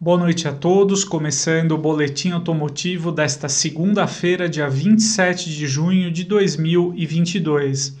Boa noite a todos, começando o boletim automotivo desta segunda-feira, dia 27 de junho de 2022.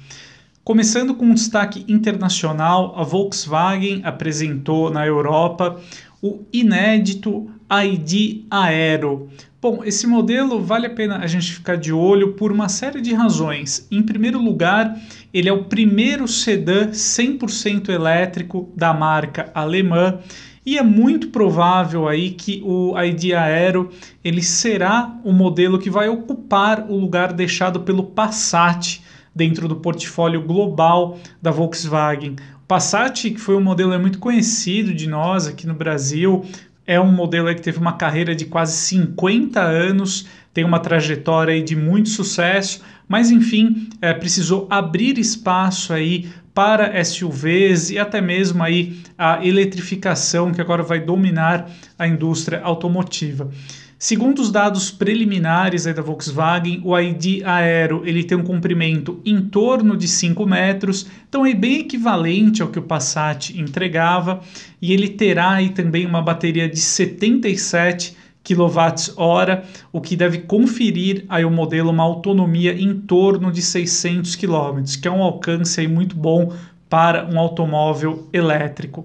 Começando com um destaque internacional, a Volkswagen apresentou na Europa o inédito ID Aero. Bom, esse modelo vale a pena a gente ficar de olho por uma série de razões. Em primeiro lugar, ele é o primeiro sedã 100% elétrico da marca alemã e é muito provável aí que o ID Aero ele será o modelo que vai ocupar o lugar deixado pelo Passat dentro do portfólio global da Volkswagen. O Passat, que foi um modelo muito conhecido de nós aqui no Brasil, é um modelo que teve uma carreira de quase 50 anos, tem uma trajetória de muito sucesso, mas enfim, é, precisou abrir espaço aí para SUVs e até mesmo aí a eletrificação que agora vai dominar a indústria automotiva. Segundo os dados preliminares da Volkswagen, o ID Aero ele tem um comprimento em torno de 5 metros, então é bem equivalente ao que o Passat entregava, e ele terá aí também uma bateria de 77 kWh, o que deve conferir aí o modelo uma autonomia em torno de 600 km, que é um alcance aí muito bom para um automóvel elétrico.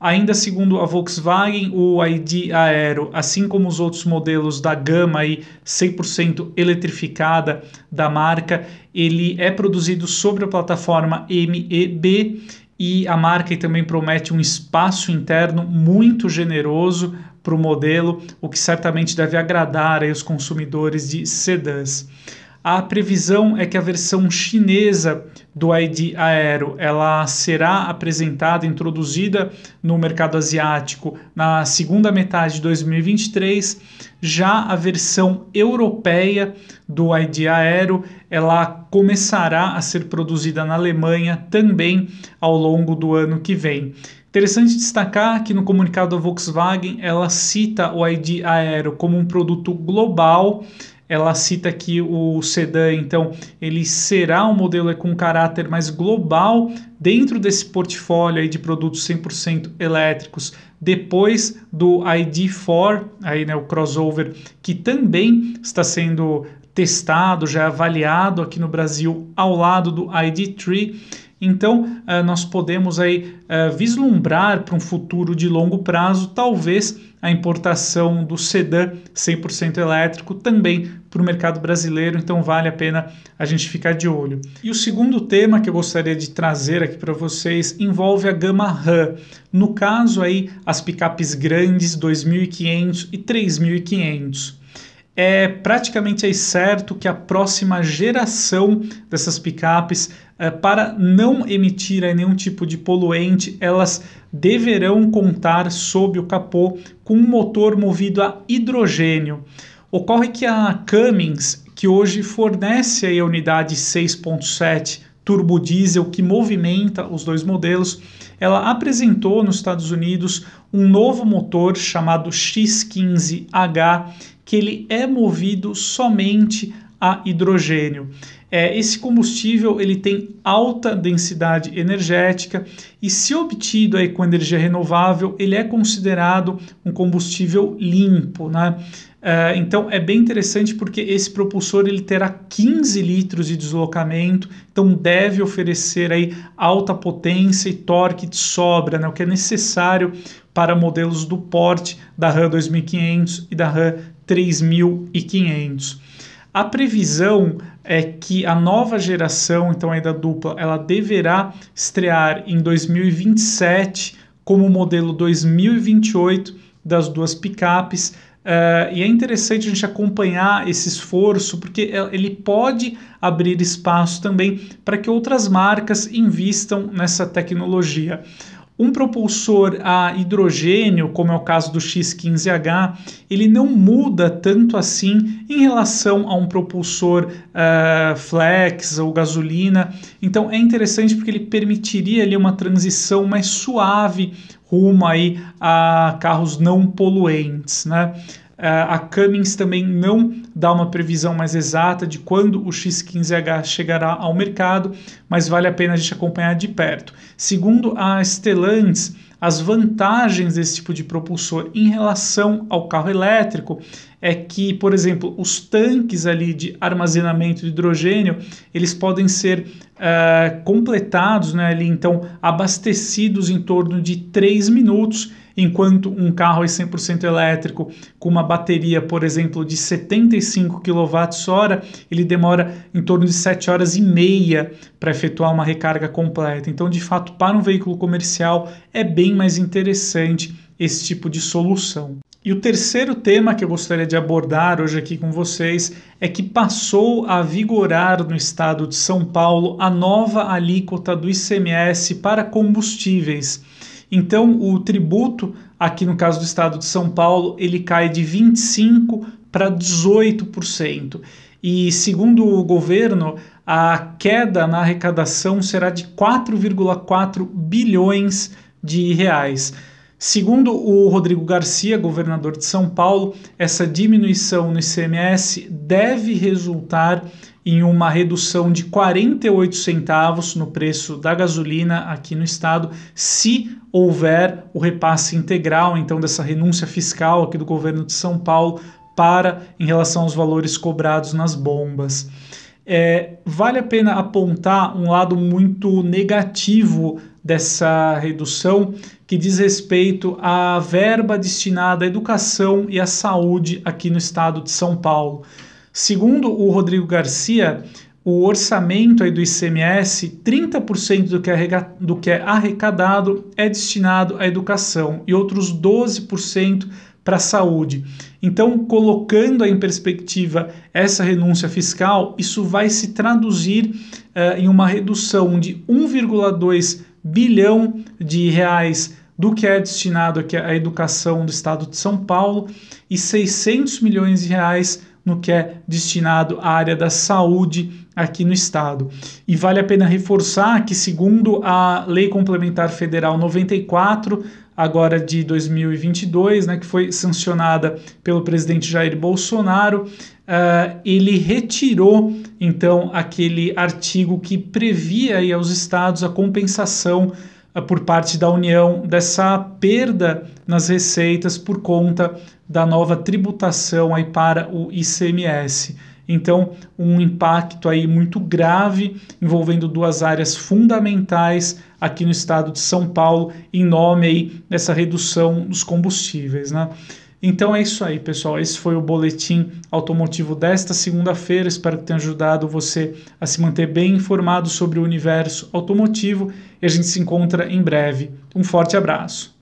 Ainda segundo a Volkswagen, o ID Aero, assim como os outros modelos da gama aí 100% eletrificada da marca, ele é produzido sobre a plataforma MEB e a marca também promete um espaço interno muito generoso para o modelo, o que certamente deve agradar os consumidores de sedãs. A previsão é que a versão chinesa do ID Aero ela será apresentada, introduzida no mercado asiático na segunda metade de 2023. Já a versão europeia do ID Aero ela começará a ser produzida na Alemanha também ao longo do ano que vem. Interessante destacar que no comunicado da Volkswagen ela cita o ID Aero como um produto global ela cita que o sedã, então, ele será um modelo com caráter mais global dentro desse portfólio aí de produtos 100% elétricos, depois do ID4, aí, né, o crossover, que também está sendo testado, já avaliado aqui no Brasil ao lado do ID3 então, uh, nós podemos aí uh, vislumbrar para um futuro de longo prazo, talvez a importação do sedã 100% elétrico também para o mercado brasileiro, então vale a pena a gente ficar de olho. E o segundo tema que eu gostaria de trazer aqui para vocês envolve a gama RAM. No caso aí, as picapes grandes 2500 e 3500 é praticamente certo que a próxima geração dessas picapes, é, para não emitir nenhum tipo de poluente, elas deverão contar sob o capô com um motor movido a hidrogênio. Ocorre que a Cummins, que hoje fornece a unidade 6.7 turbo diesel que movimenta os dois modelos, ela apresentou nos Estados Unidos um novo motor chamado X15H, que ele é movido somente a hidrogênio. É, esse combustível ele tem alta densidade energética e, se obtido aí com energia renovável, ele é considerado um combustível limpo, né? É, então é bem interessante porque esse propulsor ele terá 15 litros de deslocamento, então deve oferecer aí alta potência e torque de sobra, né, o que é necessário para modelos do porte da RAM 2500 e da RAM 3500. A previsão é que a nova geração, então aí da dupla, ela deverá estrear em 2027 como modelo 2028 das duas picapes. Uh, e é interessante a gente acompanhar esse esforço, porque ele pode abrir espaço também para que outras marcas invistam nessa tecnologia. Um propulsor a hidrogênio, como é o caso do X15H, ele não muda tanto assim em relação a um propulsor uh, flex ou gasolina. Então é interessante porque ele permitiria ali uma transição mais suave rumo aí a carros não poluentes, né? A Cummins também não dá uma previsão mais exata de quando o X15H chegará ao mercado, mas vale a pena a gente acompanhar de perto. Segundo a Stellantis, as vantagens desse tipo de propulsor em relação ao carro elétrico é que, por exemplo, os tanques ali de armazenamento de hidrogênio, eles podem ser uh, completados, né, ali, então abastecidos em torno de 3 minutos, enquanto um carro é 100% elétrico com uma bateria, por exemplo, de 75 kWh, ele demora em torno de 7 horas e meia para efetuar uma recarga completa. Então, de fato, para um veículo comercial é bem mais interessante esse tipo de solução. E o terceiro tema que eu gostaria de abordar hoje aqui com vocês é que passou a vigorar no estado de São Paulo a nova alíquota do ICMS para combustíveis. Então, o tributo, aqui no caso do estado de São Paulo, ele cai de 25% para 18%. E, segundo o governo, a queda na arrecadação será de 4,4 bilhões de reais. Segundo o Rodrigo Garcia, governador de São Paulo, essa diminuição no ICMS deve resultar em uma redução de 48 centavos no preço da gasolina aqui no estado, se houver o repasse integral, então dessa renúncia fiscal aqui do governo de São Paulo para em relação aos valores cobrados nas bombas. É, vale a pena apontar um lado muito negativo dessa redução, que diz respeito à verba destinada à educação e à saúde aqui no estado de São Paulo. Segundo o Rodrigo Garcia, o orçamento aí do ICMS, 30% do que, é do que é arrecadado é destinado à educação e outros 12% para a saúde. Então, colocando em perspectiva essa renúncia fiscal, isso vai se traduzir uh, em uma redução de 1,2 bilhão de reais do que é destinado à educação do estado de São Paulo e 600 milhões de reais no que é destinado à área da saúde aqui no estado. E vale a pena reforçar que, segundo a Lei Complementar Federal 94, agora de 2022, né, que foi sancionada pelo presidente Jair Bolsonaro, uh, ele retirou então aquele artigo que previa aí aos estados a compensação por parte da União dessa perda nas receitas por conta da nova tributação aí para o ICMS. Então, um impacto aí muito grave envolvendo duas áreas fundamentais aqui no estado de São Paulo, em nome aí dessa redução dos combustíveis, né? Então é isso aí, pessoal. Esse foi o boletim automotivo desta segunda-feira. Espero que tenha ajudado você a se manter bem informado sobre o universo automotivo e a gente se encontra em breve. Um forte abraço.